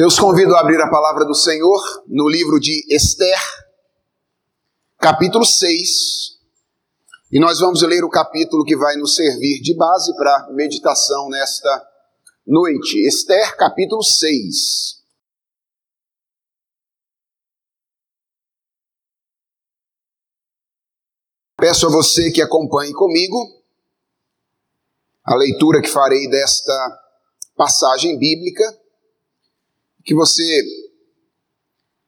Eu os convido a abrir a palavra do Senhor no livro de Esther, capítulo 6. E nós vamos ler o capítulo que vai nos servir de base para meditação nesta noite. Esther, capítulo 6. Peço a você que acompanhe comigo a leitura que farei desta passagem bíblica, que você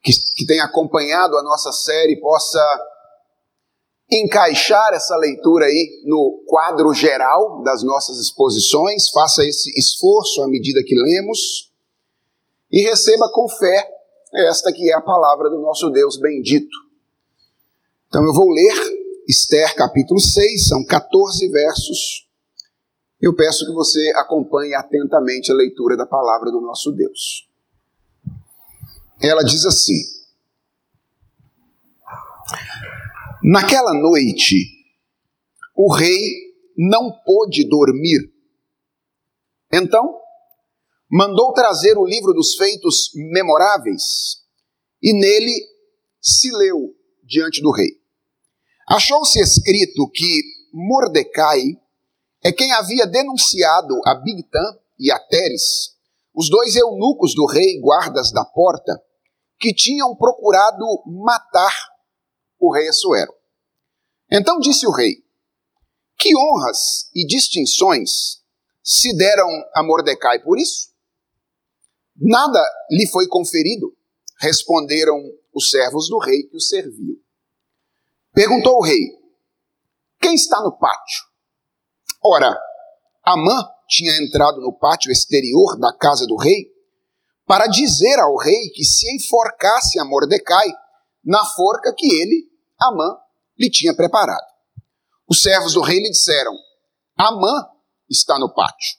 que, que tem acompanhado a nossa série possa encaixar essa leitura aí no quadro geral das nossas exposições, faça esse esforço à medida que lemos e receba com fé esta que é a palavra do nosso Deus bendito. Então eu vou ler Esther capítulo 6, são 14 versos. Eu peço que você acompanhe atentamente a leitura da palavra do nosso Deus. Ela diz assim: Naquela noite, o rei não pôde dormir. Então, mandou trazer o livro dos feitos memoráveis e nele se leu diante do rei. Achou-se escrito que Mordecai é quem havia denunciado a Bigtan e a Teres, os dois eunucos do rei guardas da porta, que tinham procurado matar o rei Assuero. Então disse o rei: Que honras e distinções se deram a Mordecai por isso? Nada lhe foi conferido, responderam os servos do rei que o serviam. Perguntou o rei: Quem está no pátio? Ora, Amã tinha entrado no pátio exterior da casa do rei para dizer ao rei que se enforcasse a Mordecai na forca que ele, Amã, lhe tinha preparado. Os servos do rei lhe disseram: Amã está no pátio.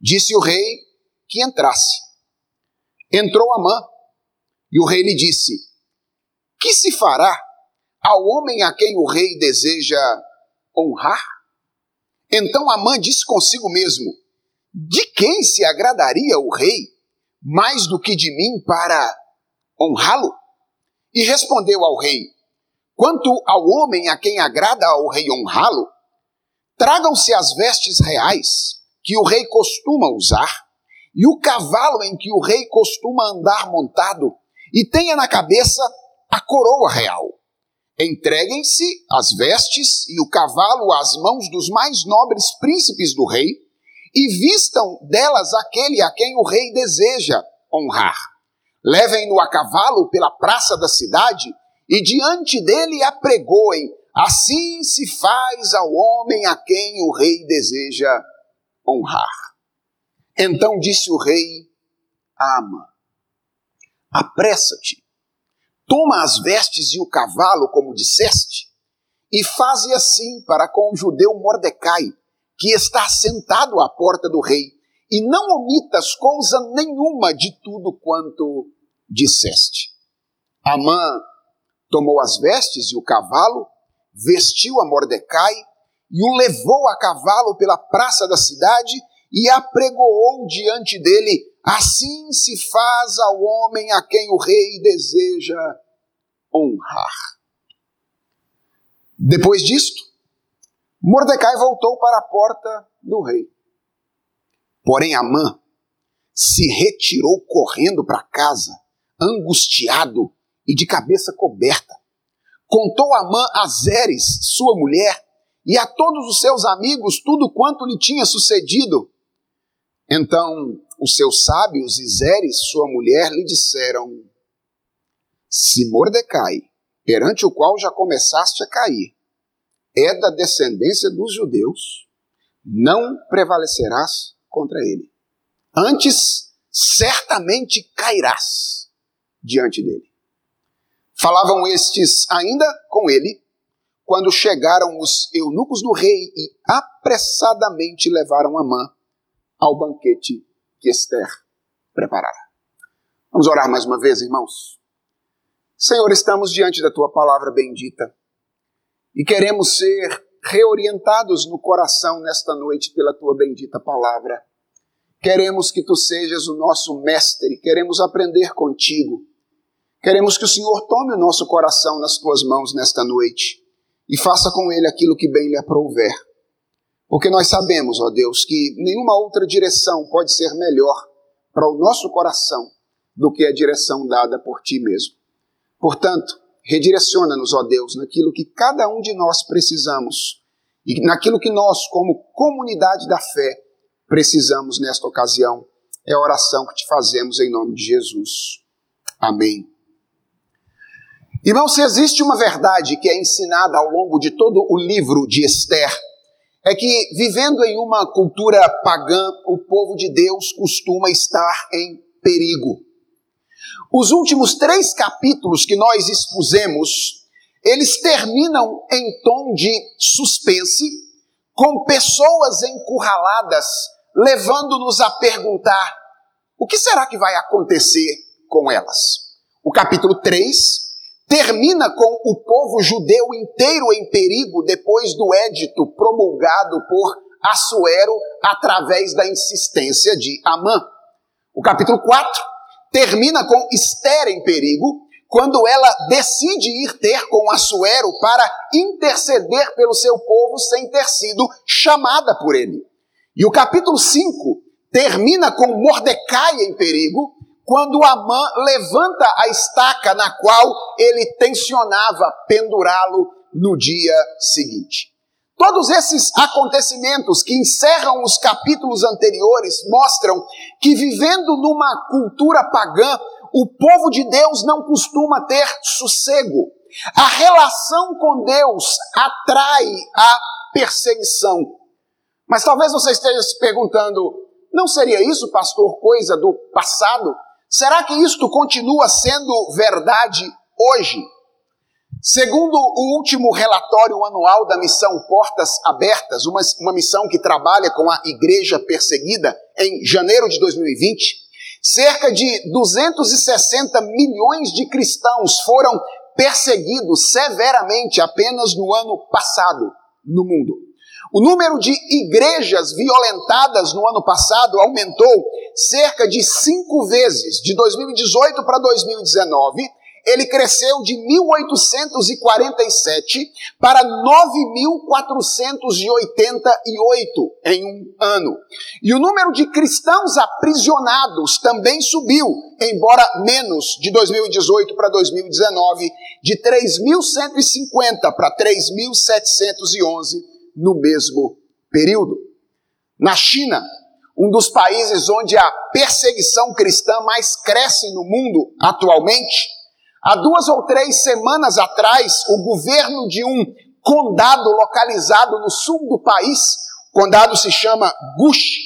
Disse o rei que entrasse. Entrou Amã e o rei lhe disse: Que se fará ao homem a quem o rei deseja honrar? Então Amã disse consigo mesmo: De quem se agradaria o rei mais do que de mim para honrá-lo? E respondeu ao rei: Quanto ao homem a quem agrada ao rei honrá-lo, tragam-se as vestes reais que o rei costuma usar, e o cavalo em que o rei costuma andar montado, e tenha na cabeça a coroa real. Entreguem-se as vestes e o cavalo às mãos dos mais nobres príncipes do rei, e vistam delas aquele a quem o rei deseja honrar. Levem-no a cavalo pela praça da cidade e diante dele apregoem. Assim se faz ao homem a quem o rei deseja honrar. Então disse o rei a Amã: Apressa-te Toma as vestes e o cavalo, como disseste, e faze assim para com o judeu Mordecai, que está sentado à porta do rei, e não omitas coisa nenhuma de tudo quanto disseste. Amã tomou as vestes e o cavalo, vestiu a Mordecai e o levou a cavalo pela praça da cidade e apregoou diante dele Assim se faz ao homem a quem o rei deseja honrar. Depois disto, Mordecai voltou para a porta do rei. Porém, Amã se retirou correndo para casa, angustiado e de cabeça coberta. Contou Amã a Zeres, sua mulher, e a todos os seus amigos tudo quanto lhe tinha sucedido. Então os seus sábios e Zeres, sua mulher, lhe disseram: Se Mordecai, perante o qual já começaste a cair, é da descendência dos judeus, não prevalecerás contra ele. Antes, certamente cairás diante dele. Falavam estes ainda com ele, quando chegaram os eunucos do rei e apressadamente levaram Amã ao banquete que Esther preparará. Vamos orar mais uma vez, irmãos. Senhor, estamos diante da tua palavra bendita e queremos ser reorientados no coração nesta noite pela tua bendita palavra. Queremos que tu sejas o nosso mestre, queremos aprender contigo. Queremos que o Senhor tome o nosso coração nas tuas mãos nesta noite e faça com ele aquilo que bem lhe aprouver. Porque nós sabemos, ó Deus, que nenhuma outra direção pode ser melhor para o nosso coração do que a direção dada por ti mesmo. Portanto, redireciona-nos, ó Deus, naquilo que cada um de nós precisamos e naquilo que nós, como comunidade da fé, precisamos nesta ocasião. É a oração que te fazemos em nome de Jesus. Amém. Irmão, se existe uma verdade que é ensinada ao longo de todo o livro de Esther, é que vivendo em uma cultura pagã, o povo de Deus costuma estar em perigo. Os últimos três capítulos que nós expusemos, eles terminam em tom de suspense, com pessoas encurraladas levando-nos a perguntar: o que será que vai acontecer com elas? O capítulo 3 termina com o povo judeu inteiro em perigo depois do édito promulgado por Assuero através da insistência de Amã. O capítulo 4 termina com Esther em perigo, quando ela decide ir ter com Assuero para interceder pelo seu povo sem ter sido chamada por ele. E o capítulo 5 termina com Mordecai em perigo, quando Amã levanta a estaca na qual ele tensionava pendurá-lo no dia seguinte. Todos esses acontecimentos que encerram os capítulos anteriores mostram que, vivendo numa cultura pagã, o povo de Deus não costuma ter sossego. A relação com Deus atrai a perseguição. Mas talvez você esteja se perguntando: não seria isso, pastor, coisa do passado? Será que isto continua sendo verdade hoje? Segundo o último relatório anual da missão Portas Abertas, uma, uma missão que trabalha com a igreja perseguida em janeiro de 2020, cerca de 260 milhões de cristãos foram perseguidos severamente apenas no ano passado no mundo. O número de igrejas violentadas no ano passado aumentou cerca de cinco vezes, de 2018 para 2019. Ele cresceu de 1.847 para 9.488 em um ano. E o número de cristãos aprisionados também subiu, embora menos, de 2018 para 2019, de 3.150 para 3.711 no mesmo período. Na China, um dos países onde a perseguição cristã mais cresce no mundo atualmente, há duas ou três semanas atrás, o governo de um condado localizado no sul do país, o condado se chama Gush,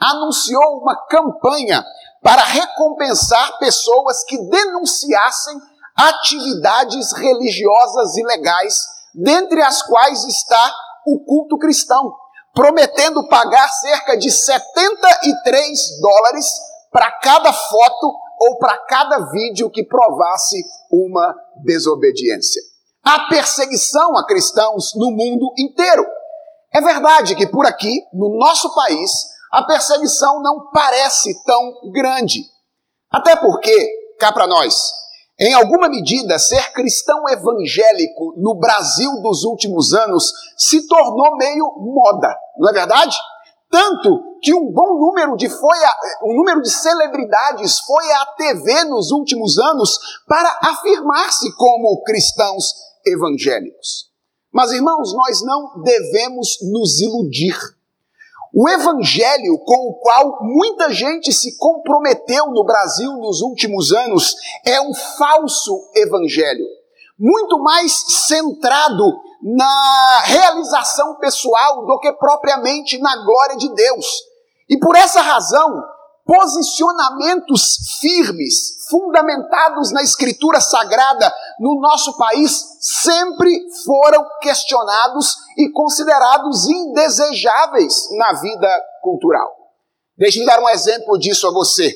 anunciou uma campanha para recompensar pessoas que denunciassem atividades religiosas ilegais, dentre as quais está o culto cristão, prometendo pagar cerca de 73 dólares para cada foto ou para cada vídeo que provasse uma desobediência. Há perseguição a cristãos no mundo inteiro. É verdade que por aqui, no nosso país, a perseguição não parece tão grande. Até porque, cá para nós, em alguma medida, ser cristão evangélico no Brasil dos últimos anos se tornou meio moda, não é verdade? Tanto que um bom número de foi a, um número de celebridades foi à TV nos últimos anos para afirmar-se como cristãos evangélicos. Mas irmãos, nós não devemos nos iludir. O evangelho com o qual muita gente se comprometeu no Brasil nos últimos anos é um falso evangelho, muito mais centrado na realização pessoal do que propriamente na glória de Deus. E por essa razão, posicionamentos firmes, fundamentados na Escritura Sagrada no nosso país, sempre foram questionados e considerados indesejáveis na vida cultural. Deixe-me dar um exemplo disso a você.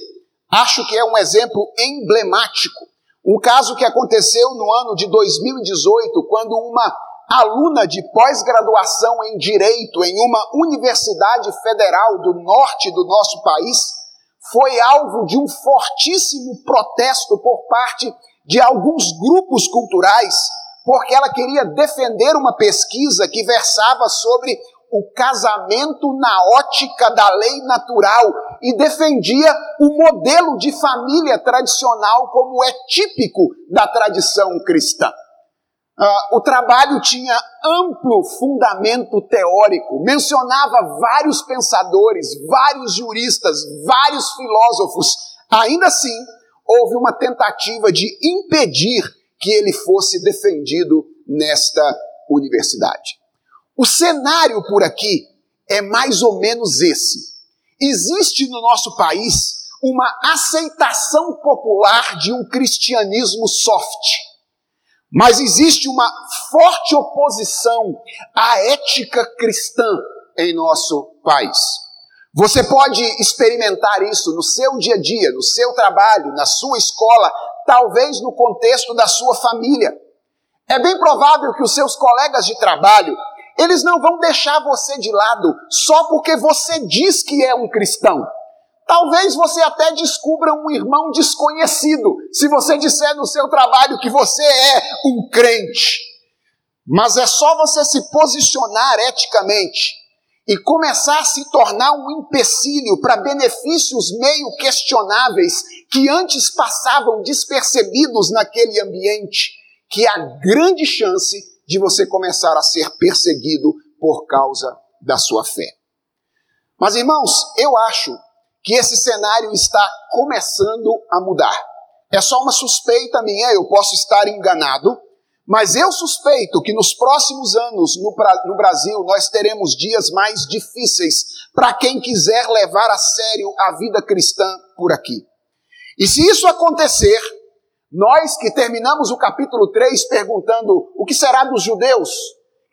Acho que é um exemplo emblemático. Um caso que aconteceu no ano de 2018, quando uma aluna de pós-graduação em Direito em uma universidade federal do norte do nosso país, foi alvo de um fortíssimo protesto por parte de alguns grupos culturais, porque ela queria defender uma pesquisa que versava sobre o casamento na ótica da lei natural e defendia o modelo de família tradicional como é típico da tradição cristã. Uh, o trabalho tinha amplo fundamento teórico, mencionava vários pensadores, vários juristas, vários filósofos. Ainda assim, houve uma tentativa de impedir que ele fosse defendido nesta universidade. O cenário por aqui é mais ou menos esse. Existe no nosso país uma aceitação popular de um cristianismo soft mas existe uma forte oposição à ética cristã em nosso país. Você pode experimentar isso no seu dia a dia, no seu trabalho, na sua escola, talvez no contexto da sua família. É bem provável que os seus colegas de trabalho, eles não vão deixar você de lado só porque você diz que é um cristão. Talvez você até descubra um irmão desconhecido se você disser no seu trabalho que você é um crente. Mas é só você se posicionar eticamente e começar a se tornar um empecilho para benefícios meio questionáveis que antes passavam despercebidos naquele ambiente, que há grande chance de você começar a ser perseguido por causa da sua fé. Mas irmãos, eu acho que esse cenário está começando a mudar. É só uma suspeita minha, eu posso estar enganado, mas eu suspeito que nos próximos anos no, no Brasil nós teremos dias mais difíceis para quem quiser levar a sério a vida cristã por aqui. E se isso acontecer, nós que terminamos o capítulo 3 perguntando o que será dos judeus,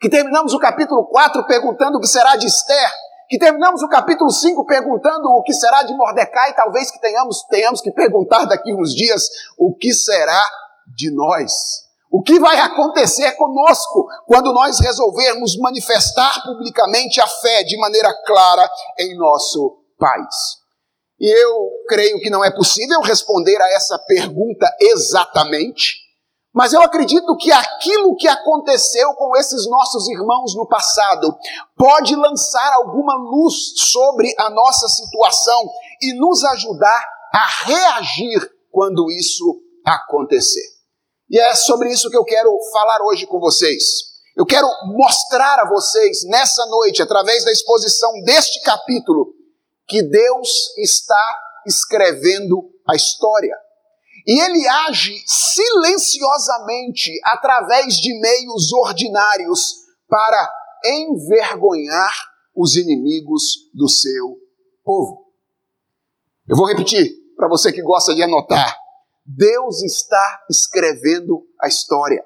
que terminamos o capítulo 4 perguntando o que será de Esther, que terminamos o capítulo 5 perguntando o que será de Mordecai, talvez que tenhamos, tenhamos que perguntar daqui uns dias o que será de nós. O que vai acontecer conosco quando nós resolvermos manifestar publicamente a fé de maneira clara em nosso país? E eu creio que não é possível responder a essa pergunta exatamente, mas eu acredito que aquilo que aconteceu com esses nossos irmãos no passado pode lançar alguma luz sobre a nossa situação e nos ajudar a reagir quando isso acontecer. E é sobre isso que eu quero falar hoje com vocês. Eu quero mostrar a vocês nessa noite, através da exposição deste capítulo, que Deus está escrevendo a história. E ele age silenciosamente através de meios ordinários para envergonhar os inimigos do seu povo. Eu vou repetir para você que gosta de anotar. Deus está escrevendo a história.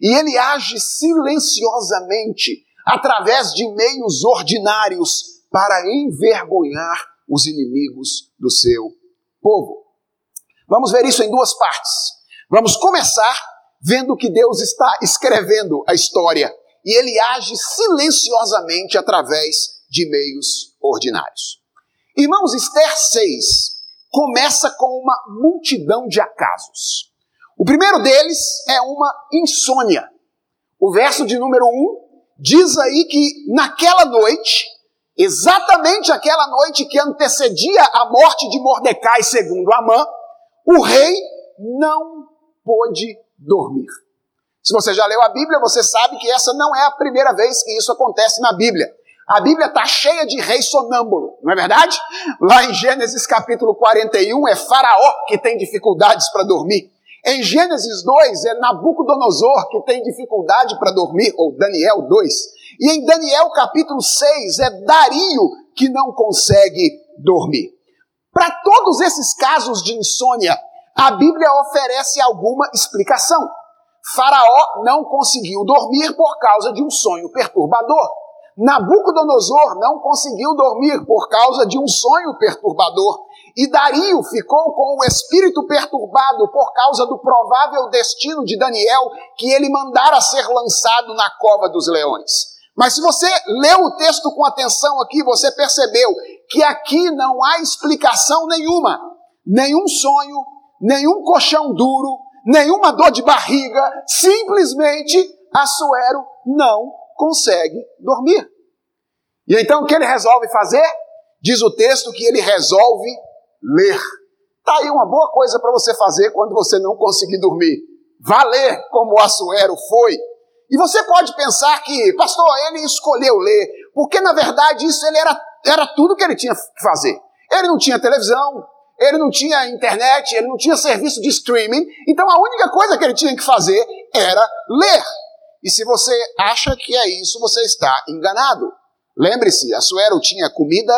E ele age silenciosamente através de meios ordinários para envergonhar os inimigos do seu povo. Vamos ver isso em duas partes. Vamos começar vendo que Deus está escrevendo a história e ele age silenciosamente através de meios ordinários. Irmãos, Esther 6 começa com uma multidão de acasos. O primeiro deles é uma insônia. O verso de número 1 diz aí que naquela noite, exatamente aquela noite que antecedia a morte de Mordecai, segundo Amã, o rei não pôde dormir. Se você já leu a Bíblia, você sabe que essa não é a primeira vez que isso acontece na Bíblia. A Bíblia está cheia de rei sonâmbulo, não é verdade? Lá em Gênesis capítulo 41 é Faraó que tem dificuldades para dormir. Em Gênesis 2 é Nabucodonosor que tem dificuldade para dormir, ou Daniel 2. E em Daniel capítulo 6 é Dario que não consegue dormir. Para todos esses casos de insônia, a Bíblia oferece alguma explicação. Faraó não conseguiu dormir por causa de um sonho perturbador. Nabucodonosor não conseguiu dormir por causa de um sonho perturbador. e Dario ficou com o espírito perturbado por causa do provável destino de Daniel, que ele mandara ser lançado na cova dos leões. Mas se você leu o texto com atenção aqui, você percebeu que aqui não há explicação nenhuma. Nenhum sonho, nenhum colchão duro, nenhuma dor de barriga, simplesmente Assuero não consegue dormir. E então o que ele resolve fazer? Diz o texto que ele resolve ler. Tá aí uma boa coisa para você fazer quando você não conseguir dormir. Vá ler como Assuero foi. E você pode pensar que, pastor, ele escolheu ler, porque na verdade isso ele era, era tudo que ele tinha que fazer. Ele não tinha televisão, ele não tinha internet, ele não tinha serviço de streaming, então a única coisa que ele tinha que fazer era ler. E se você acha que é isso, você está enganado. Lembre-se, a Suero tinha comida,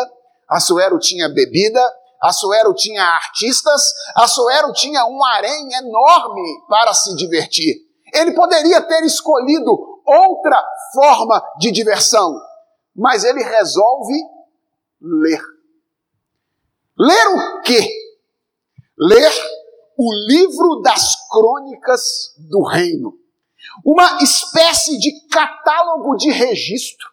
a Suero tinha bebida, a Suero tinha artistas, a Suero tinha um harém enorme para se divertir. Ele poderia ter escolhido outra forma de diversão, mas ele resolve ler. Ler o quê? Ler o livro das crônicas do reino. Uma espécie de catálogo de registro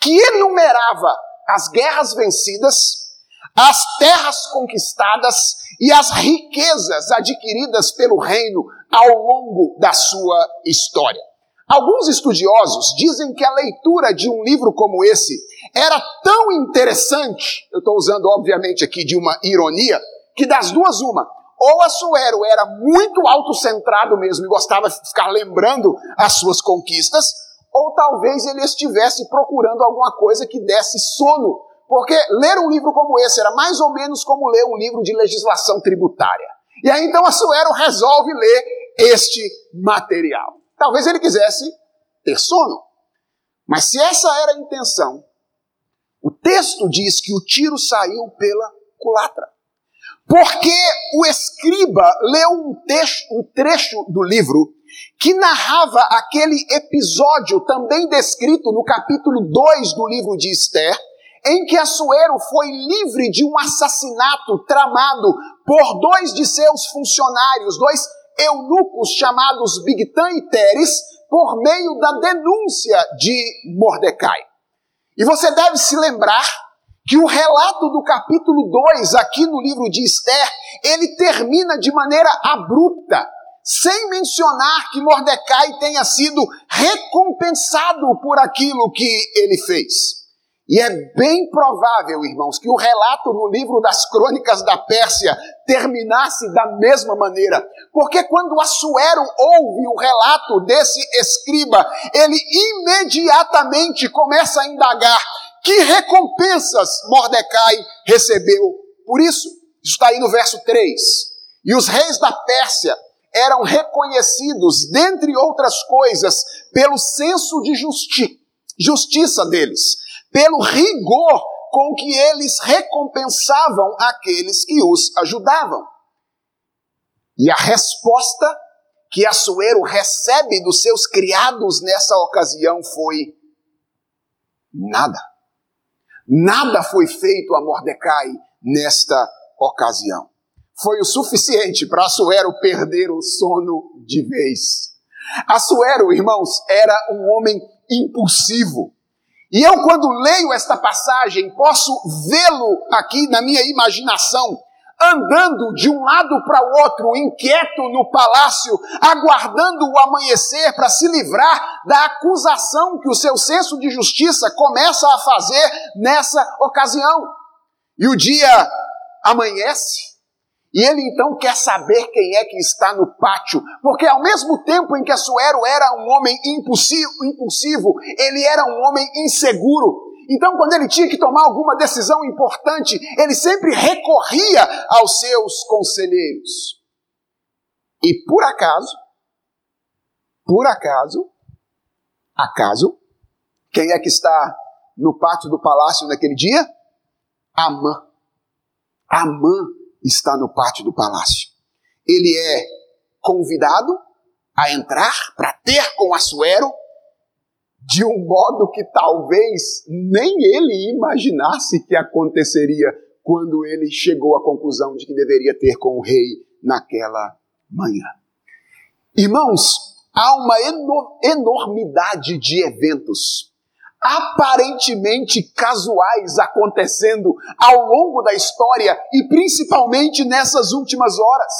que enumerava as guerras vencidas, as terras conquistadas e as riquezas adquiridas pelo reino ao longo da sua história. Alguns estudiosos dizem que a leitura de um livro como esse era tão interessante, eu estou usando obviamente aqui de uma ironia, que das duas uma, ou a Suero era muito autocentrado mesmo e gostava de ficar lembrando as suas conquistas, ou talvez ele estivesse procurando alguma coisa que desse sono, porque ler um livro como esse era mais ou menos como ler um livro de legislação tributária. E aí então a Suero resolve ler este material. Talvez ele quisesse ter sono. Mas se essa era a intenção, o texto diz que o tiro saiu pela culatra. Porque o escriba leu um, texto, um trecho do livro que narrava aquele episódio também descrito no capítulo 2 do livro de Esther, em que Assuero foi livre de um assassinato tramado por dois de seus funcionários, dois eunucos chamados Bigtan e Teres, por meio da denúncia de Mordecai. E você deve se lembrar que o relato do capítulo 2, aqui no livro de Esther, ele termina de maneira abrupta, sem mencionar que Mordecai tenha sido recompensado por aquilo que ele fez. E é bem provável, irmãos, que o relato no livro das crônicas da Pérsia terminasse da mesma maneira. Porque quando Assuero ouve o relato desse escriba, ele imediatamente começa a indagar que recompensas Mordecai recebeu. Por isso, está aí no verso 3. E os reis da Pérsia eram reconhecidos, dentre outras coisas, pelo senso de justi justiça deles pelo rigor com que eles recompensavam aqueles que os ajudavam. E a resposta que Assuero recebe dos seus criados nessa ocasião foi nada. Nada foi feito a Mordecai nesta ocasião. Foi o suficiente para Assuero perder o sono de vez. Assuero, irmãos, era um homem impulsivo. E eu, quando leio esta passagem, posso vê-lo aqui na minha imaginação, andando de um lado para o outro, inquieto no palácio, aguardando o amanhecer para se livrar da acusação que o seu senso de justiça começa a fazer nessa ocasião. E o dia amanhece, e ele então quer saber quem é que está no pátio, porque ao mesmo tempo em que Assuero era um homem impulsivo, ele era um homem inseguro. Então, quando ele tinha que tomar alguma decisão importante, ele sempre recorria aos seus conselheiros. E por acaso, por acaso, acaso, quem é que está no pátio do palácio naquele dia? Amã. Amã está no pátio do palácio. Ele é convidado a entrar para ter com Assuero de um modo que talvez nem ele imaginasse que aconteceria quando ele chegou à conclusão de que deveria ter com o rei naquela manhã. Irmãos, há uma enormidade de eventos aparentemente casuais acontecendo ao longo da história e principalmente nessas últimas horas.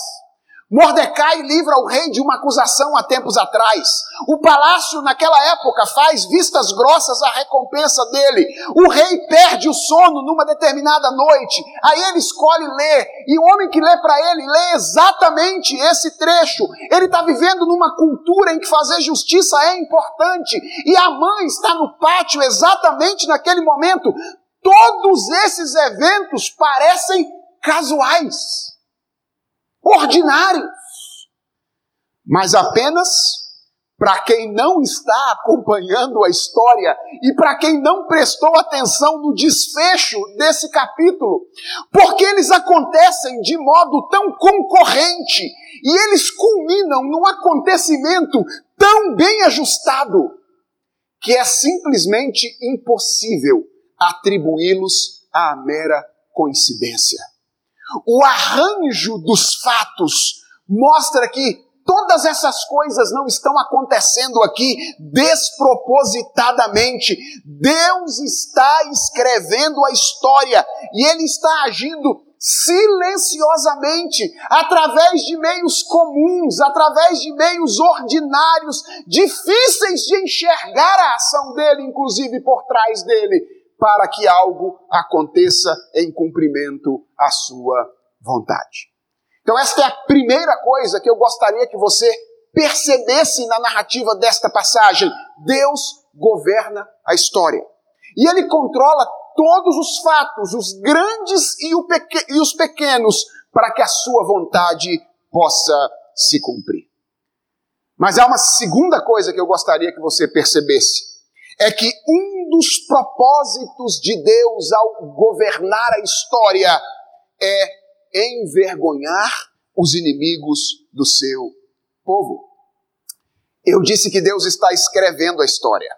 Mordecai livra o rei de uma acusação há tempos atrás. O palácio, naquela época, faz vistas grossas à recompensa dele. O rei perde o sono numa determinada noite. Aí ele escolhe ler. E o homem que lê para ele, lê exatamente esse trecho. Ele está vivendo numa cultura em que fazer justiça é importante. E a mãe está no pátio exatamente naquele momento. Todos esses eventos parecem casuais ordinários, mas apenas para quem não está acompanhando a história e para quem não prestou atenção no desfecho desse capítulo, porque eles acontecem de modo tão concorrente e eles culminam num acontecimento tão bem ajustado que é simplesmente impossível atribuí-los à mera coincidência. O arranjo dos fatos mostra que todas essas coisas não estão acontecendo aqui despropositadamente. Deus está escrevendo a história e Ele está agindo silenciosamente, através de meios comuns, através de meios ordinários, difíceis de enxergar a ação dele, inclusive por trás dele para que algo aconteça em cumprimento à sua vontade. Então, esta é a primeira coisa que eu gostaria que você percebesse na narrativa desta passagem. Deus governa a história. E ele controla todos os fatos, os grandes e, e os pequenos, para que a sua vontade possa se cumprir. Mas há uma segunda coisa que eu gostaria que você percebesse é que um dos propósitos de Deus ao governar a história é envergonhar os inimigos do seu povo. Eu disse que Deus está escrevendo a história.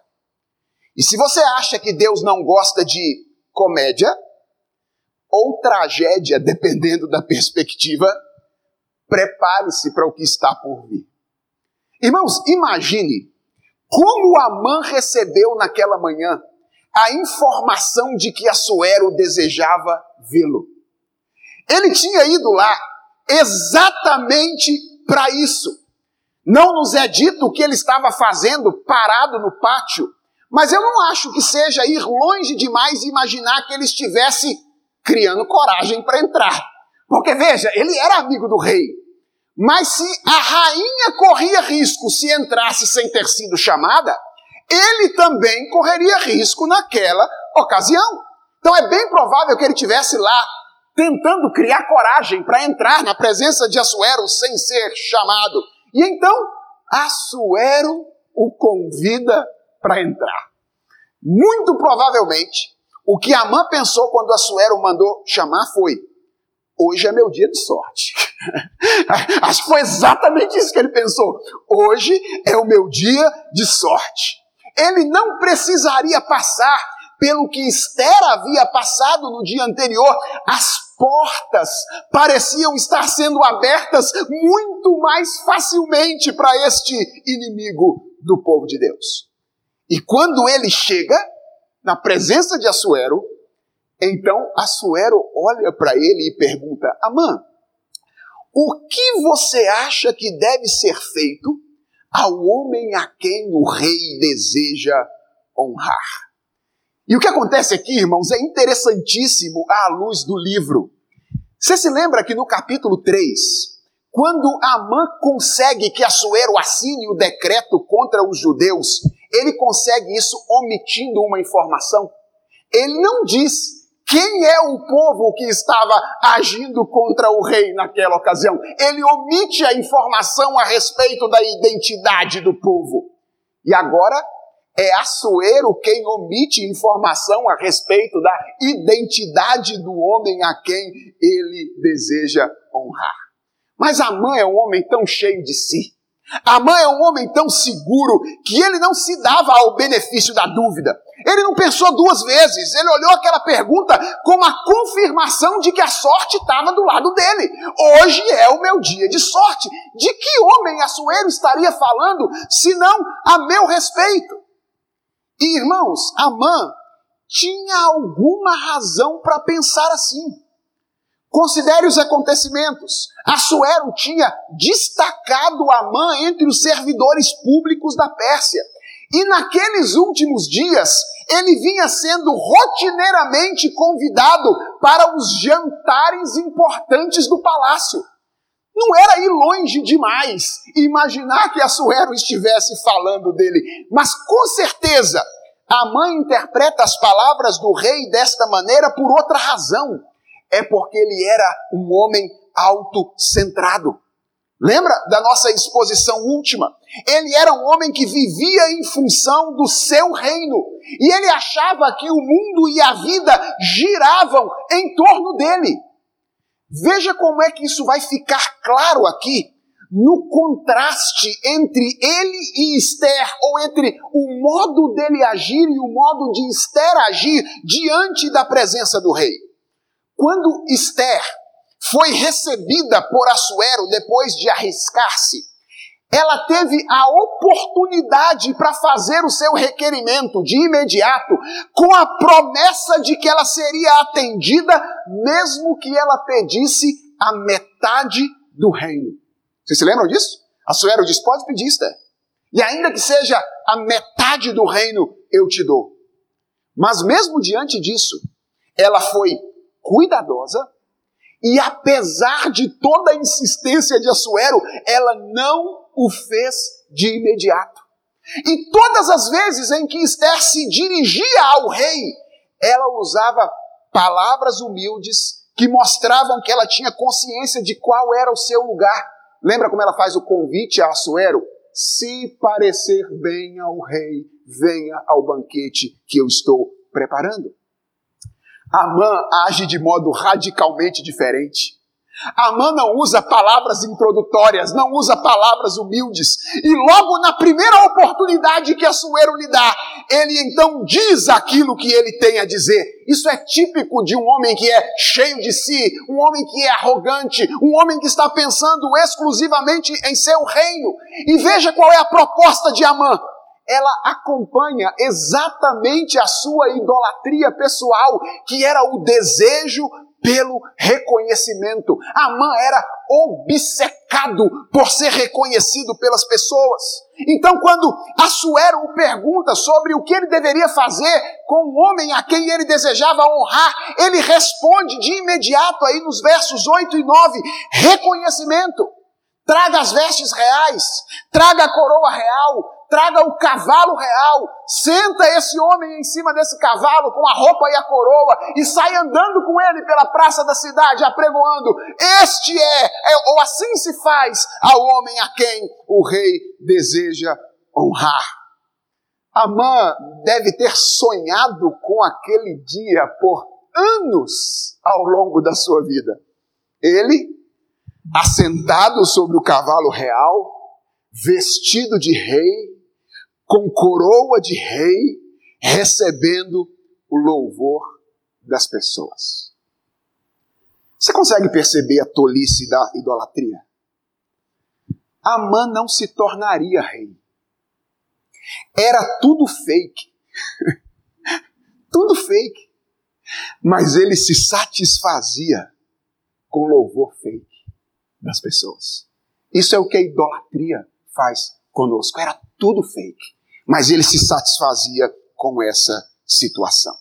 E se você acha que Deus não gosta de comédia ou tragédia, dependendo da perspectiva, prepare-se para o que está por vir. Irmãos, imagine como Amã recebeu naquela manhã a informação de que Assuero desejava vê-lo? Ele tinha ido lá exatamente para isso. Não nos é dito o que ele estava fazendo parado no pátio, mas eu não acho que seja ir longe demais imaginar que ele estivesse criando coragem para entrar. Porque veja, ele era amigo do rei. Mas se a rainha corria risco se entrasse sem ter sido chamada, ele também correria risco naquela ocasião. Então é bem provável que ele tivesse lá tentando criar coragem para entrar na presença de Assuero sem ser chamado. E então Assuero o convida para entrar. Muito provavelmente, o que Amã pensou quando Assuero mandou chamar foi: hoje é meu dia de sorte. Acho que foi exatamente isso que ele pensou. Hoje é o meu dia de sorte. Ele não precisaria passar pelo que Esther havia passado no dia anterior. As portas pareciam estar sendo abertas muito mais facilmente para este inimigo do povo de Deus. E quando ele chega na presença de Assuero, então Assuero olha para ele e pergunta: Amã, o que você acha que deve ser feito ao homem a quem o rei deseja honrar? E o que acontece aqui, irmãos, é interessantíssimo à luz do livro. Você se lembra que no capítulo 3, quando Amã consegue que Assuero assine o decreto contra os judeus, ele consegue isso omitindo uma informação. Ele não diz quem é o povo que estava agindo contra o rei naquela ocasião? Ele omite a informação a respeito da identidade do povo. E agora é Assuero quem omite informação a respeito da identidade do homem a quem ele deseja honrar. Mas Amã é um homem tão cheio de si. Amã é um homem tão seguro que ele não se dava ao benefício da dúvida. Ele não pensou duas vezes, ele olhou aquela pergunta como a confirmação de que a sorte estava do lado dele. Hoje é o meu dia de sorte. De que homem Assuero estaria falando, senão a meu respeito? E irmãos, Amã tinha alguma razão para pensar assim. Considere os acontecimentos. Assuero tinha destacado Amã entre os servidores públicos da Pérsia. E naqueles últimos dias, ele vinha sendo rotineiramente convidado para os jantares importantes do palácio. Não era ir longe demais imaginar que Assuero estivesse falando dele, mas com certeza a mãe interpreta as palavras do rei desta maneira por outra razão é porque ele era um homem autocentrado. Lembra da nossa exposição última? Ele era um homem que vivia em função do seu reino. E ele achava que o mundo e a vida giravam em torno dele. Veja como é que isso vai ficar claro aqui no contraste entre ele e Esther, ou entre o modo dele agir e o modo de Esther agir diante da presença do rei. Quando Esther foi recebida por Assuero depois de arriscar-se, ela teve a oportunidade para fazer o seu requerimento de imediato, com a promessa de que ela seria atendida, mesmo que ela pedisse a metade do reino. Vocês se lembram disso? Assuero disse: pode pedir, Esther. E ainda que seja a metade do reino, eu te dou. Mas mesmo diante disso, ela foi cuidadosa, e apesar de toda a insistência de Assuero, ela não o fez de imediato. E todas as vezes em que Esther se dirigia ao rei, ela usava palavras humildes que mostravam que ela tinha consciência de qual era o seu lugar. Lembra como ela faz o convite a Assuero? Se parecer bem ao rei, venha ao banquete que eu estou preparando. Amã age de modo radicalmente diferente. Amã não usa palavras introdutórias, não usa palavras humildes. E logo na primeira oportunidade que Assuero lhe dá, ele então diz aquilo que ele tem a dizer. Isso é típico de um homem que é cheio de si, um homem que é arrogante, um homem que está pensando exclusivamente em seu reino. E veja qual é a proposta de Amã ela acompanha exatamente a sua idolatria pessoal, que era o desejo pelo reconhecimento. Amã era obcecado por ser reconhecido pelas pessoas. Então, quando Assuero o pergunta sobre o que ele deveria fazer com o homem a quem ele desejava honrar, ele responde de imediato aí nos versos 8 e 9: reconhecimento. Traga as vestes reais, traga a coroa real, traga o cavalo real, senta esse homem em cima desse cavalo com a roupa e a coroa e sai andando com ele pela praça da cidade, apregoando: Este é, é ou assim se faz ao homem a quem o rei deseja honrar. Amã deve ter sonhado com aquele dia por anos ao longo da sua vida. Ele, assentado sobre o cavalo real, vestido de rei, com coroa de rei, recebendo o louvor das pessoas. Você consegue perceber a tolice da idolatria? Amã não se tornaria rei. Era tudo fake. tudo fake. Mas ele se satisfazia com louvor fake das pessoas. Isso é o que a idolatria faz conosco. Era tudo fake mas ele se satisfazia com essa situação.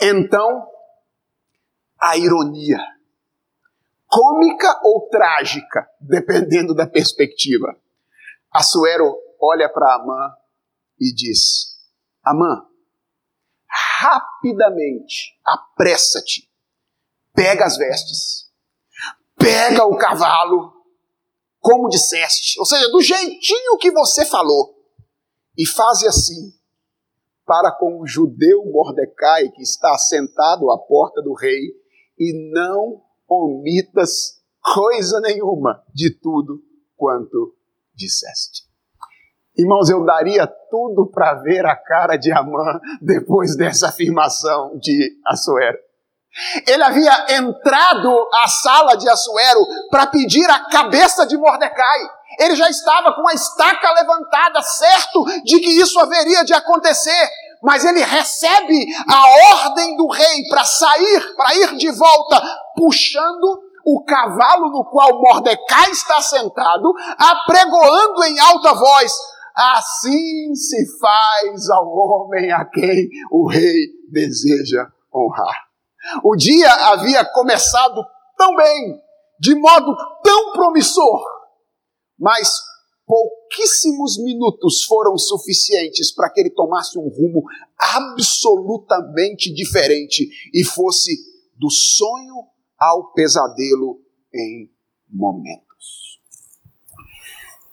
Então, a ironia, cômica ou trágica, dependendo da perspectiva. Assuero olha para Amã e diz: Amã, rapidamente, apressa-te, pega as vestes, pega o cavalo, como disseste, ou seja, do jeitinho que você falou e faze assim para com o judeu Mordecai que está sentado à porta do rei, e não omitas coisa nenhuma de tudo quanto disseste. Irmãos, eu daria tudo para ver a cara de Amã depois dessa afirmação de Assuero. Ele havia entrado à sala de Assuero para pedir a cabeça de Mordecai. Ele já estava com a estaca levantada, certo de que isso haveria de acontecer. Mas ele recebe a ordem do rei para sair, para ir de volta, puxando o cavalo no qual Mordecai está sentado, apregoando em alta voz: Assim se faz ao homem a quem o rei deseja honrar. O dia havia começado tão bem, de modo tão promissor, mas pouquíssimos minutos foram suficientes para que ele tomasse um rumo absolutamente diferente e fosse do sonho ao pesadelo em momentos.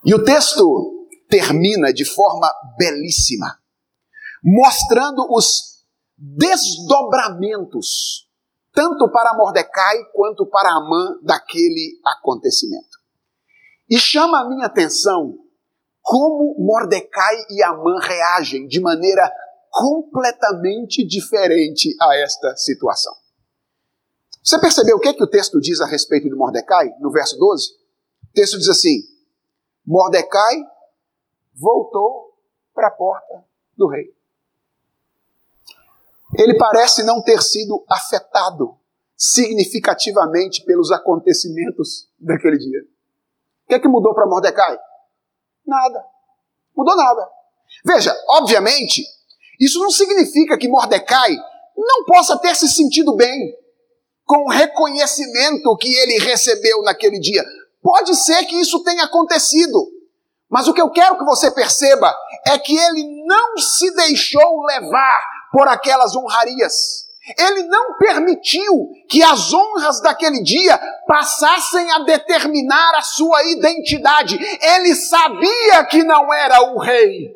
E o texto termina de forma belíssima, mostrando os desdobramentos, tanto para Mordecai quanto para Amã, daquele acontecimento. E chama a minha atenção como Mordecai e Amã reagem de maneira completamente diferente a esta situação. Você percebeu o que, é que o texto diz a respeito de Mordecai, no verso 12? O texto diz assim: Mordecai voltou para a porta do rei. Ele parece não ter sido afetado significativamente pelos acontecimentos daquele dia. O que é que mudou para Mordecai? Nada. Mudou nada. Veja, obviamente, isso não significa que Mordecai não possa ter se sentido bem com o reconhecimento que ele recebeu naquele dia. Pode ser que isso tenha acontecido. Mas o que eu quero que você perceba é que ele não se deixou levar por aquelas honrarias. Ele não permitiu que as honras daquele dia passassem a determinar a sua identidade. Ele sabia que não era o rei.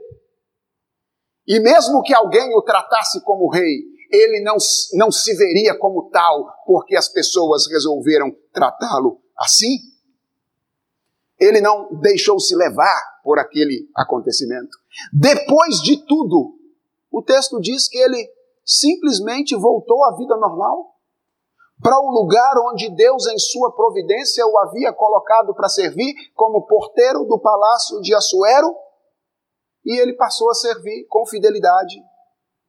E mesmo que alguém o tratasse como rei, ele não, não se veria como tal, porque as pessoas resolveram tratá-lo assim. Ele não deixou-se levar por aquele acontecimento. Depois de tudo, o texto diz que ele simplesmente voltou à vida normal? Para o lugar onde Deus, em sua providência, o havia colocado para servir como porteiro do palácio de Assuero? E ele passou a servir com fidelidade,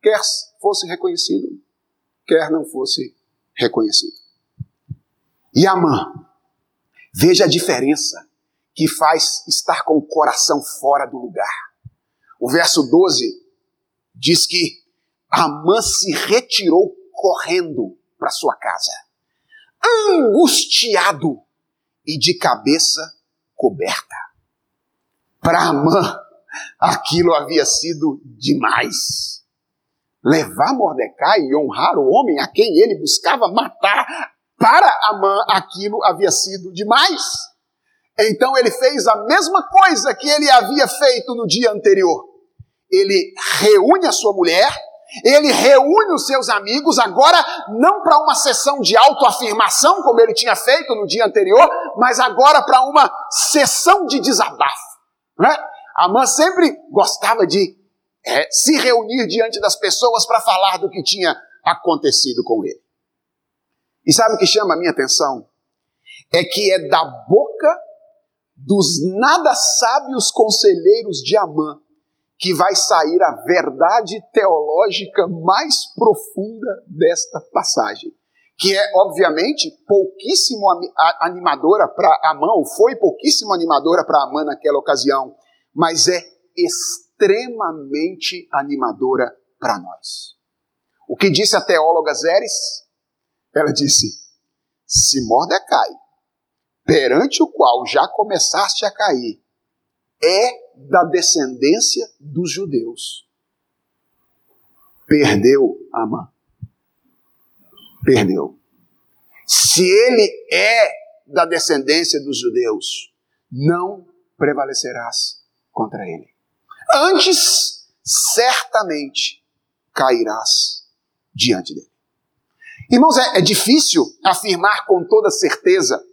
quer fosse reconhecido, quer não fosse reconhecido. E Amã, veja a diferença que faz estar com o coração fora do lugar. O verso 12 diz que Amã se retirou correndo para sua casa, angustiado e de cabeça coberta. Para Amã, aquilo havia sido demais. Levar Mordecai e honrar o homem a quem ele buscava matar, para Amã aquilo havia sido demais. Então ele fez a mesma coisa que ele havia feito no dia anterior. Ele reúne a sua mulher, ele reúne os seus amigos agora não para uma sessão de autoafirmação, como ele tinha feito no dia anterior, mas agora para uma sessão de desabafo. Né? A mãe sempre gostava de é, se reunir diante das pessoas para falar do que tinha acontecido com ele. E sabe o que chama a minha atenção? É que é da boca dos nada sábios conselheiros de Amã que vai sair a verdade teológica mais profunda desta passagem, que é, obviamente, pouquíssimo animadora para Amã, ou foi pouquíssimo animadora para Amã naquela ocasião, mas é extremamente animadora para nós. O que disse a teóloga Zeres? Ela disse: Se Mordecai, perante o qual já começaste a cair, é da descendência dos judeus. Perdeu Amã. Perdeu. Se ele é da descendência dos judeus, não prevalecerás contra ele. Antes, certamente cairás diante dele. Irmãos, é, é difícil afirmar com toda certeza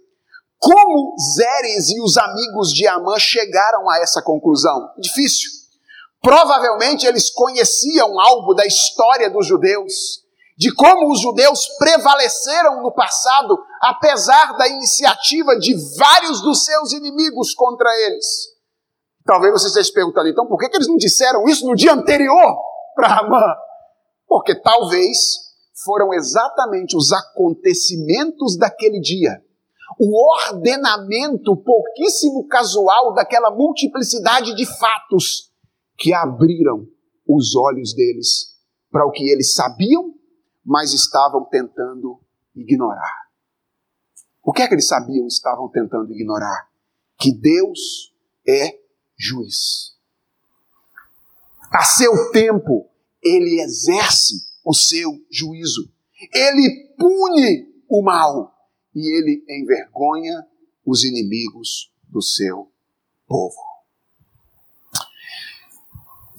Como Zeres e os amigos de Amã chegaram a essa conclusão? Difícil. Provavelmente eles conheciam algo da história dos judeus, de como os judeus prevaleceram no passado, apesar da iniciativa de vários dos seus inimigos contra eles. Talvez você esteja se perguntando, então, por que, que eles não disseram isso no dia anterior para Amã? Porque talvez foram exatamente os acontecimentos daquele dia, o ordenamento pouquíssimo casual daquela multiplicidade de fatos que abriram os olhos deles para o que eles sabiam, mas estavam tentando ignorar. O que é que eles sabiam e estavam tentando ignorar? Que Deus é juiz. A seu tempo, ele exerce o seu juízo. Ele pune o mal e ele envergonha os inimigos do seu povo.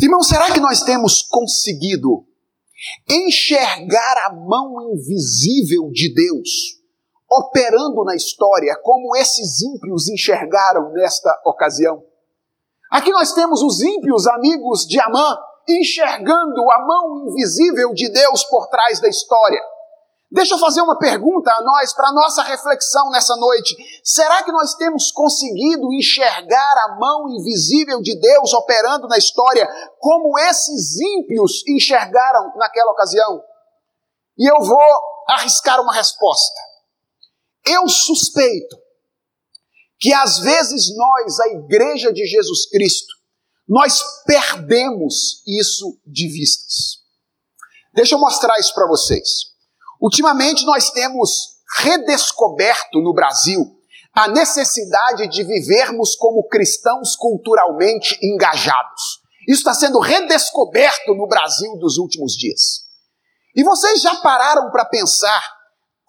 Irmão, será que nós temos conseguido enxergar a mão invisível de Deus operando na história como esses ímpios enxergaram nesta ocasião? Aqui nós temos os ímpios amigos de Amã enxergando a mão invisível de Deus por trás da história. Deixa eu fazer uma pergunta a nós, para nossa reflexão nessa noite. Será que nós temos conseguido enxergar a mão invisível de Deus operando na história como esses ímpios enxergaram naquela ocasião? E eu vou arriscar uma resposta. Eu suspeito que às vezes nós, a Igreja de Jesus Cristo, nós perdemos isso de vistas. Deixa eu mostrar isso para vocês. Ultimamente nós temos redescoberto no Brasil a necessidade de vivermos como cristãos culturalmente engajados. Isso está sendo redescoberto no Brasil dos últimos dias. E vocês já pararam para pensar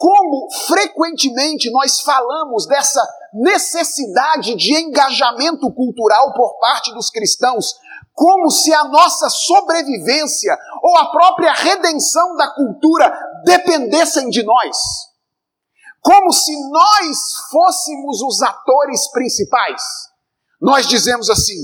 como frequentemente nós falamos dessa necessidade de engajamento cultural por parte dos cristãos, como se a nossa sobrevivência ou a própria redenção da cultura dependessem de nós. Como se nós fôssemos os atores principais. Nós dizemos assim: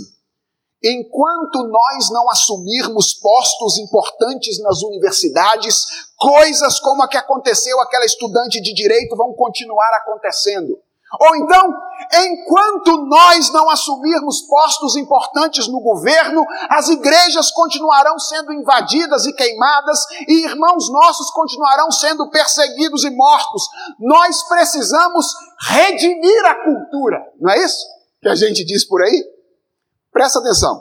enquanto nós não assumirmos postos importantes nas universidades, coisas como a que aconteceu aquela estudante de direito vão continuar acontecendo. Ou então, enquanto nós não assumirmos postos importantes no governo, as igrejas continuarão sendo invadidas e queimadas, e irmãos nossos continuarão sendo perseguidos e mortos. Nós precisamos redimir a cultura, não é isso que a gente diz por aí? Presta atenção.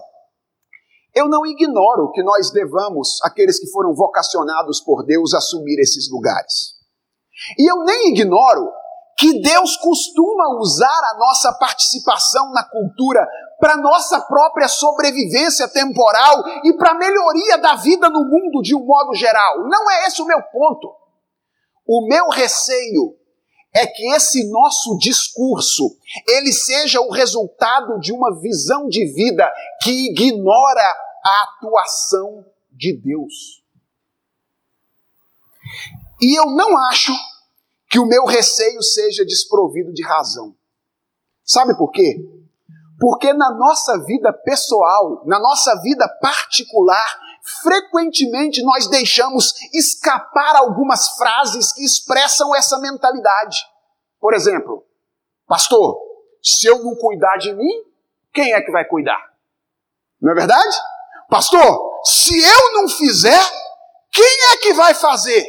Eu não ignoro que nós devamos, aqueles que foram vocacionados por Deus, assumir esses lugares. E eu nem ignoro que Deus costuma usar a nossa participação na cultura para nossa própria sobrevivência temporal e para melhoria da vida no mundo de um modo geral. Não é esse o meu ponto. O meu receio é que esse nosso discurso ele seja o resultado de uma visão de vida que ignora a atuação de Deus. E eu não acho que o meu receio seja desprovido de razão. Sabe por quê? Porque na nossa vida pessoal, na nossa vida particular, frequentemente nós deixamos escapar algumas frases que expressam essa mentalidade. Por exemplo, pastor, se eu não cuidar de mim, quem é que vai cuidar? Não é verdade? Pastor, se eu não fizer, quem é que vai fazer?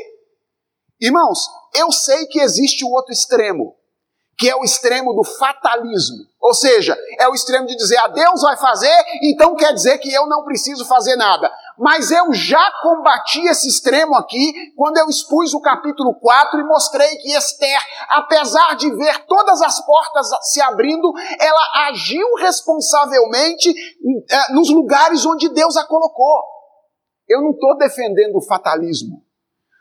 Irmãos, eu sei que existe o outro extremo, que é o extremo do fatalismo. Ou seja, é o extremo de dizer, a ah, Deus vai fazer, então quer dizer que eu não preciso fazer nada. Mas eu já combati esse extremo aqui quando eu expus o capítulo 4 e mostrei que Esther, apesar de ver todas as portas se abrindo, ela agiu responsavelmente eh, nos lugares onde Deus a colocou. Eu não estou defendendo o fatalismo.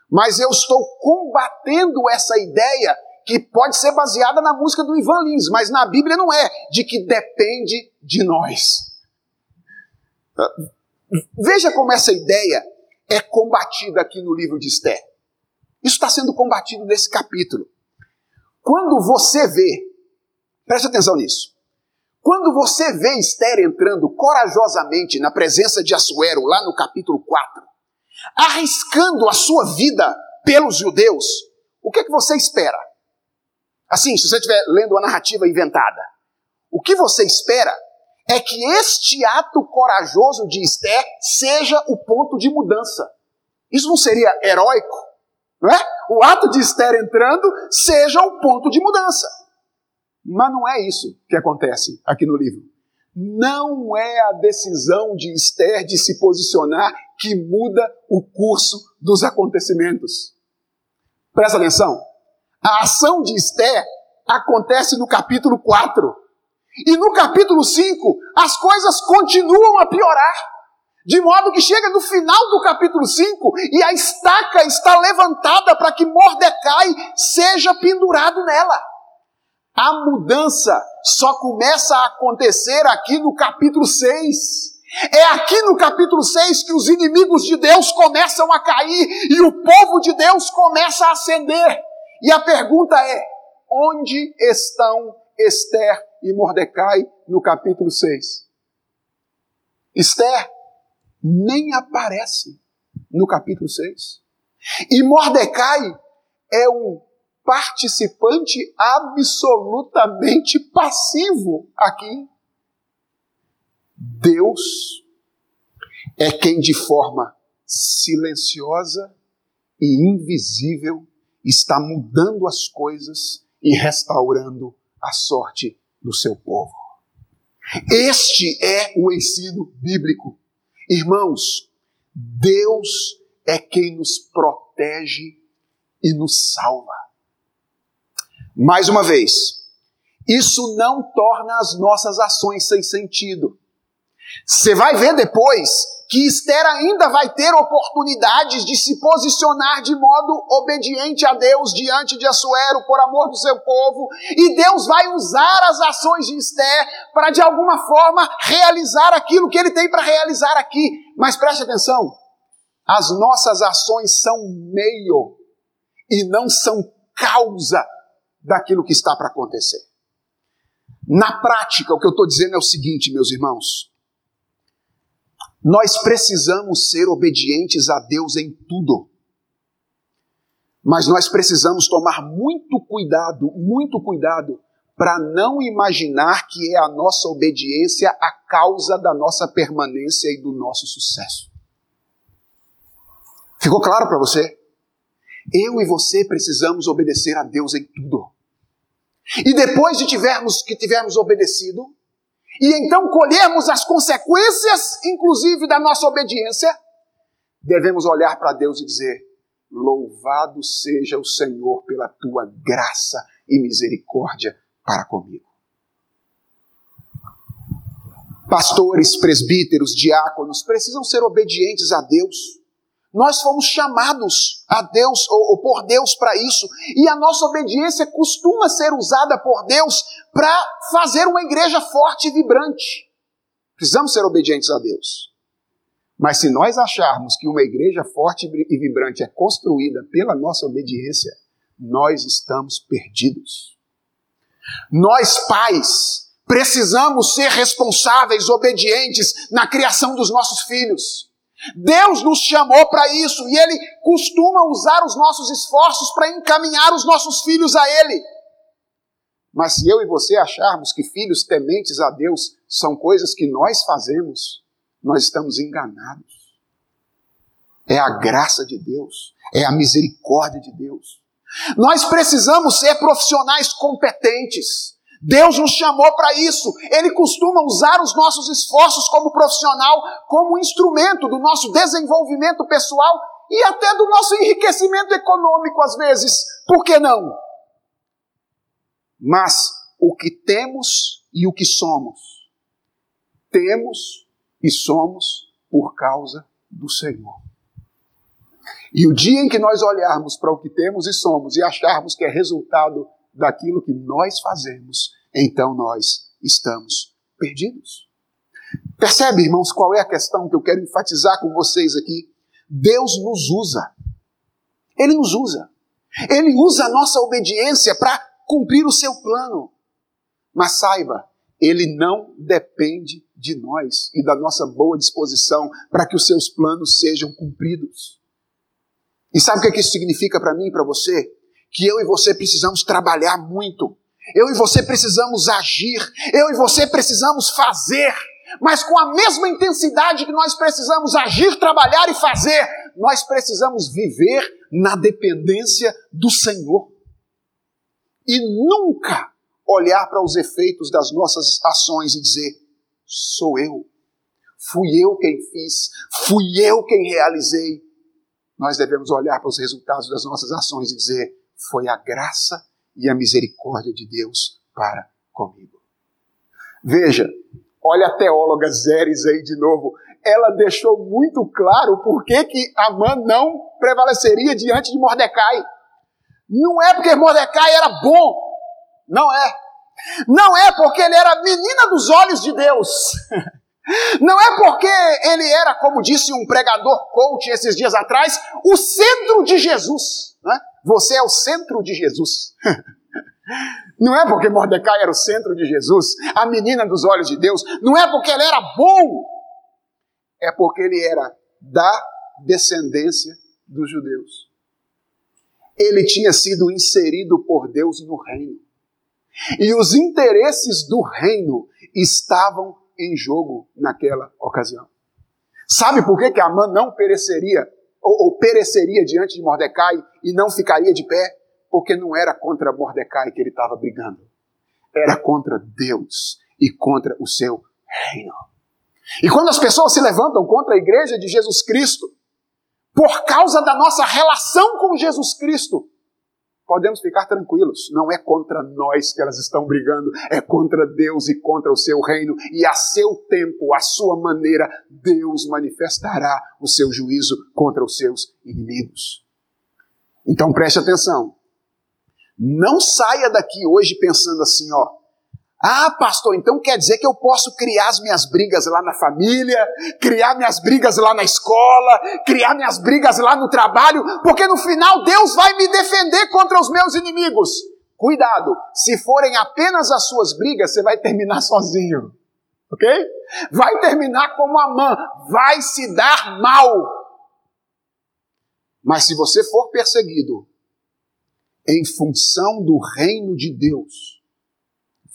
Mas eu estou combatendo essa ideia que pode ser baseada na música do Ivan Lins, mas na Bíblia não é, de que depende de nós. Veja como essa ideia é combatida aqui no livro de Esther. Isso está sendo combatido nesse capítulo. Quando você vê Preste atenção nisso. Quando você vê Esther entrando corajosamente na presença de Assuero, lá no capítulo 4, arriscando a sua vida pelos judeus, o que, é que você espera? Assim, se você estiver lendo a narrativa inventada, o que você espera é que este ato corajoso de Esther seja o ponto de mudança. Isso não seria heróico? Não é? O ato de Esther entrando seja o ponto de mudança. Mas não é isso que acontece aqui no livro. Não é a decisão de Esther de se posicionar que muda o curso dos acontecimentos. Presta atenção. A ação de Esther acontece no capítulo 4. E no capítulo 5, as coisas continuam a piorar. De modo que chega no final do capítulo 5 e a estaca está levantada para que Mordecai seja pendurado nela. A mudança só começa a acontecer aqui no capítulo 6. É aqui no capítulo 6 que os inimigos de Deus começam a cair e o povo de Deus começa a ascender. E a pergunta é: onde estão Esther e Mordecai no capítulo 6? Esther nem aparece no capítulo 6. E Mordecai é um participante absolutamente passivo aqui. Deus é quem de forma silenciosa e invisível está mudando as coisas e restaurando a sorte do seu povo. Este é o ensino bíblico. Irmãos, Deus é quem nos protege e nos salva. Mais uma vez, isso não torna as nossas ações sem sentido. Você vai ver depois que Esther ainda vai ter oportunidades de se posicionar de modo obediente a Deus diante de Assuero por amor do seu povo, e Deus vai usar as ações de Esther para de alguma forma realizar aquilo que ele tem para realizar aqui. Mas preste atenção, as nossas ações são meio e não são causa daquilo que está para acontecer. Na prática, o que eu estou dizendo é o seguinte, meus irmãos. Nós precisamos ser obedientes a Deus em tudo. Mas nós precisamos tomar muito cuidado, muito cuidado, para não imaginar que é a nossa obediência a causa da nossa permanência e do nosso sucesso. Ficou claro para você? Eu e você precisamos obedecer a Deus em tudo. E depois de tivermos que tivermos obedecido, e então colhermos as consequências, inclusive da nossa obediência, devemos olhar para Deus e dizer: Louvado seja o Senhor pela tua graça e misericórdia para comigo. Pastores, presbíteros, diáconos precisam ser obedientes a Deus nós fomos chamados a Deus ou, ou por Deus para isso, e a nossa obediência costuma ser usada por Deus para fazer uma igreja forte e vibrante. Precisamos ser obedientes a Deus. Mas se nós acharmos que uma igreja forte e vibrante é construída pela nossa obediência, nós estamos perdidos. Nós, pais, precisamos ser responsáveis, obedientes na criação dos nossos filhos. Deus nos chamou para isso e Ele costuma usar os nossos esforços para encaminhar os nossos filhos a Ele. Mas se eu e você acharmos que filhos tementes a Deus são coisas que nós fazemos, nós estamos enganados. É a graça de Deus, é a misericórdia de Deus. Nós precisamos ser profissionais competentes. Deus nos chamou para isso. Ele costuma usar os nossos esforços como profissional como instrumento do nosso desenvolvimento pessoal e até do nosso enriquecimento econômico, às vezes. Por que não? Mas o que temos e o que somos, temos e somos por causa do Senhor. E o dia em que nós olharmos para o que temos e somos e acharmos que é resultado daquilo que nós fazemos, então nós estamos perdidos. Percebe, irmãos, qual é a questão que eu quero enfatizar com vocês aqui? Deus nos usa. Ele nos usa. Ele usa a nossa obediência para cumprir o seu plano. Mas saiba, ele não depende de nós e da nossa boa disposição para que os seus planos sejam cumpridos. E sabe o que isso significa para mim e para você? Que eu e você precisamos trabalhar muito. Eu e você precisamos agir. Eu e você precisamos fazer. Mas com a mesma intensidade que nós precisamos agir, trabalhar e fazer, nós precisamos viver na dependência do Senhor. E nunca olhar para os efeitos das nossas ações e dizer: sou eu, fui eu quem fiz, fui eu quem realizei. Nós devemos olhar para os resultados das nossas ações e dizer: foi a graça e a misericórdia de Deus para comigo. Veja, olha a teóloga Zeres aí de novo. Ela deixou muito claro por que, que Amã não prevaleceria diante de Mordecai. Não é porque Mordecai era bom, não é. Não é porque ele era menina dos olhos de Deus. Não é porque ele era, como disse um pregador coach esses dias atrás, o centro de Jesus. Né? Você é o centro de Jesus. Não é porque Mordecai era o centro de Jesus, a menina dos olhos de Deus. Não é porque ele era bom. É porque ele era da descendência dos judeus. Ele tinha sido inserido por Deus no reino. E os interesses do reino estavam em jogo naquela ocasião. Sabe por que, que Amã não pereceria, ou, ou pereceria diante de Mordecai e não ficaria de pé? Porque não era contra Mordecai que ele estava brigando. Era contra Deus e contra o seu reino. E quando as pessoas se levantam contra a igreja de Jesus Cristo, por causa da nossa relação com Jesus Cristo, podemos ficar tranquilos. Não é contra nós que elas estão brigando, é contra Deus e contra o seu reino. E a seu tempo, a sua maneira, Deus manifestará o seu juízo contra os seus inimigos. Então preste atenção. Não saia daqui hoje pensando assim, ó, ah, pastor, então quer dizer que eu posso criar as minhas brigas lá na família, criar minhas brigas lá na escola, criar minhas brigas lá no trabalho, porque no final Deus vai me defender contra os meus inimigos. Cuidado, se forem apenas as suas brigas, você vai terminar sozinho. Ok? Vai terminar como a mãe, vai se dar mal. Mas se você for perseguido em função do reino de Deus,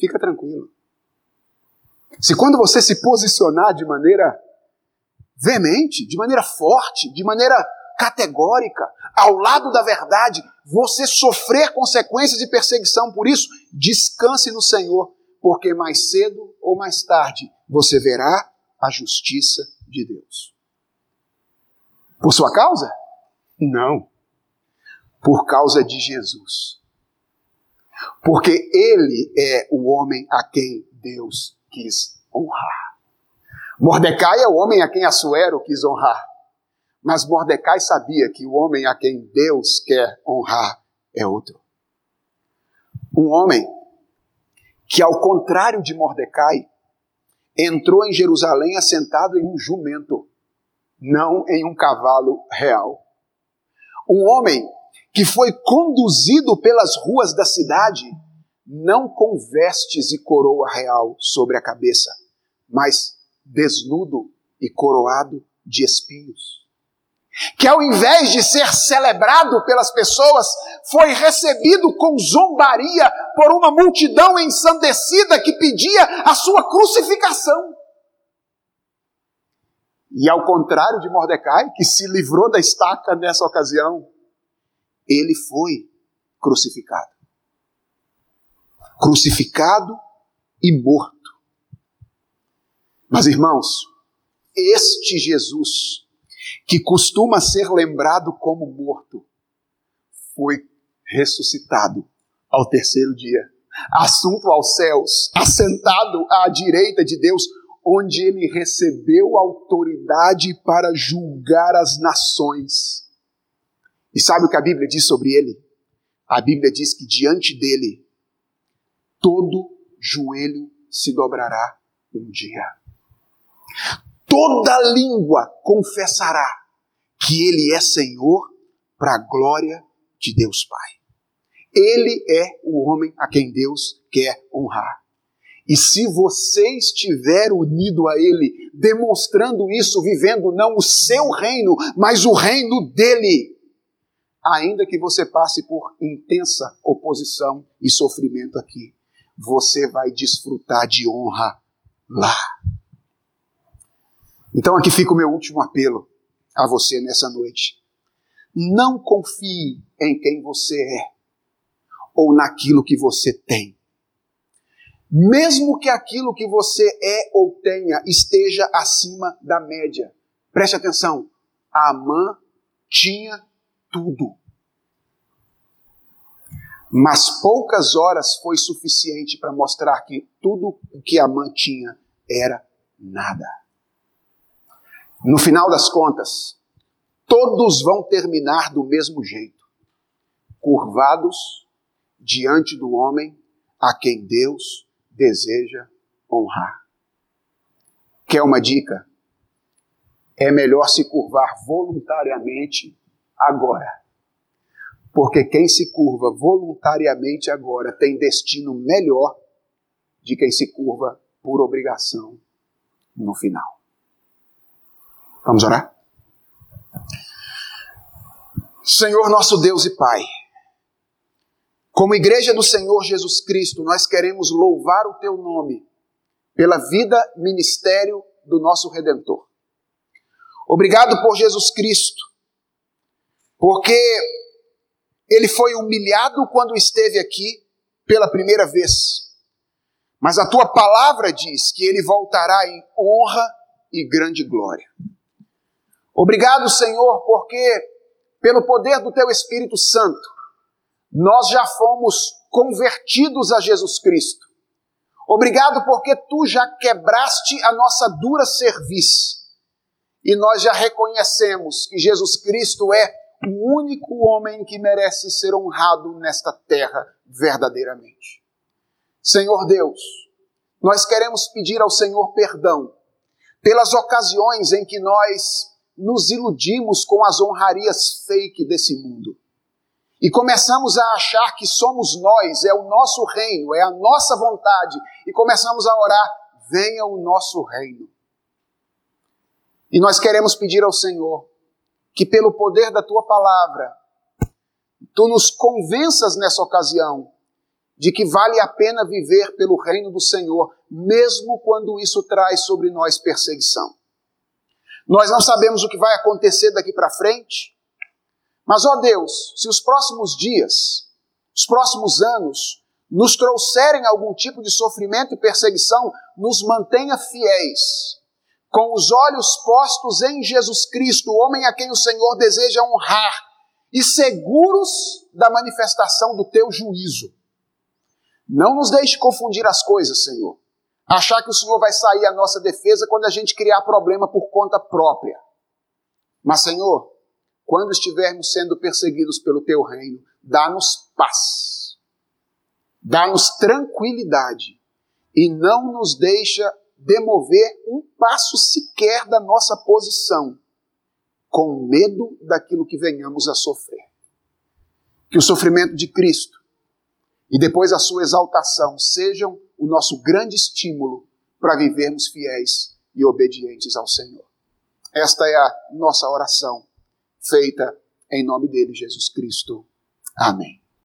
Fica tranquilo. Se quando você se posicionar de maneira veemente, de maneira forte, de maneira categórica, ao lado da verdade, você sofrer consequências de perseguição por isso, descanse no Senhor, porque mais cedo ou mais tarde você verá a justiça de Deus. Por sua causa? Não. Por causa de Jesus porque ele é o homem a quem Deus quis honrar. Mordecai é o homem a quem Assuero quis honrar. Mas Mordecai sabia que o homem a quem Deus quer honrar é outro. Um homem que, ao contrário de Mordecai, entrou em Jerusalém assentado em um jumento, não em um cavalo real. Um homem que foi conduzido pelas ruas da cidade, não com vestes e coroa real sobre a cabeça, mas desnudo e coroado de espinhos. Que ao invés de ser celebrado pelas pessoas, foi recebido com zombaria por uma multidão ensandecida que pedia a sua crucificação. E ao contrário de Mordecai, que se livrou da estaca nessa ocasião, ele foi crucificado. Crucificado e morto. Mas irmãos, este Jesus, que costuma ser lembrado como morto, foi ressuscitado ao terceiro dia, assunto aos céus, assentado à direita de Deus, onde ele recebeu autoridade para julgar as nações e sabe o que a Bíblia diz sobre ele? A Bíblia diz que diante dele todo joelho se dobrará um dia. Toda língua confessará que ele é Senhor para a glória de Deus Pai. Ele é o homem a quem Deus quer honrar. E se você estiver unido a Ele, demonstrando isso, vivendo não o seu reino, mas o reino dele, ainda que você passe por intensa oposição e sofrimento aqui, você vai desfrutar de honra lá. Então aqui fica o meu último apelo a você nessa noite. Não confie em quem você é ou naquilo que você tem. Mesmo que aquilo que você é ou tenha esteja acima da média. Preste atenção. A Amã tinha tudo. Mas poucas horas foi suficiente para mostrar que tudo o que Amã tinha era nada. No final das contas, todos vão terminar do mesmo jeito, curvados diante do homem a quem Deus deseja honrar. Quer uma dica? É melhor se curvar voluntariamente agora. Porque quem se curva voluntariamente agora tem destino melhor de quem se curva por obrigação no final. Vamos orar? Senhor nosso Deus e Pai, como igreja do Senhor Jesus Cristo, nós queremos louvar o Teu nome pela vida, ministério do nosso Redentor. Obrigado por Jesus Cristo, porque Ele foi humilhado quando esteve aqui pela primeira vez. Mas a Tua palavra diz que Ele voltará em honra e grande glória. Obrigado, Senhor, porque pelo poder do Teu Espírito Santo, nós já fomos convertidos a Jesus Cristo. Obrigado porque Tu já quebraste a nossa dura serviço e nós já reconhecemos que Jesus Cristo é o único homem que merece ser honrado nesta terra verdadeiramente. Senhor Deus, nós queremos pedir ao Senhor perdão pelas ocasiões em que nós nos iludimos com as honrarias fake desse mundo. E começamos a achar que somos nós, é o nosso reino, é a nossa vontade. E começamos a orar: venha o nosso reino. E nós queremos pedir ao Senhor que, pelo poder da tua palavra, tu nos convenças nessa ocasião de que vale a pena viver pelo reino do Senhor, mesmo quando isso traz sobre nós perseguição. Nós não sabemos o que vai acontecer daqui para frente, mas, ó Deus, se os próximos dias, os próximos anos, nos trouxerem algum tipo de sofrimento e perseguição, nos mantenha fiéis, com os olhos postos em Jesus Cristo, o homem a quem o Senhor deseja honrar, e seguros da manifestação do teu juízo. Não nos deixe confundir as coisas, Senhor achar que o Senhor vai sair à nossa defesa quando a gente criar problema por conta própria. Mas, Senhor, quando estivermos sendo perseguidos pelo teu reino, dá-nos paz, dá-nos tranquilidade e não nos deixa demover um passo sequer da nossa posição, com medo daquilo que venhamos a sofrer. Que o sofrimento de Cristo e depois a sua exaltação sejam o nosso grande estímulo para vivermos fiéis e obedientes ao Senhor. Esta é a nossa oração, feita em nome dele, Jesus Cristo. Amém.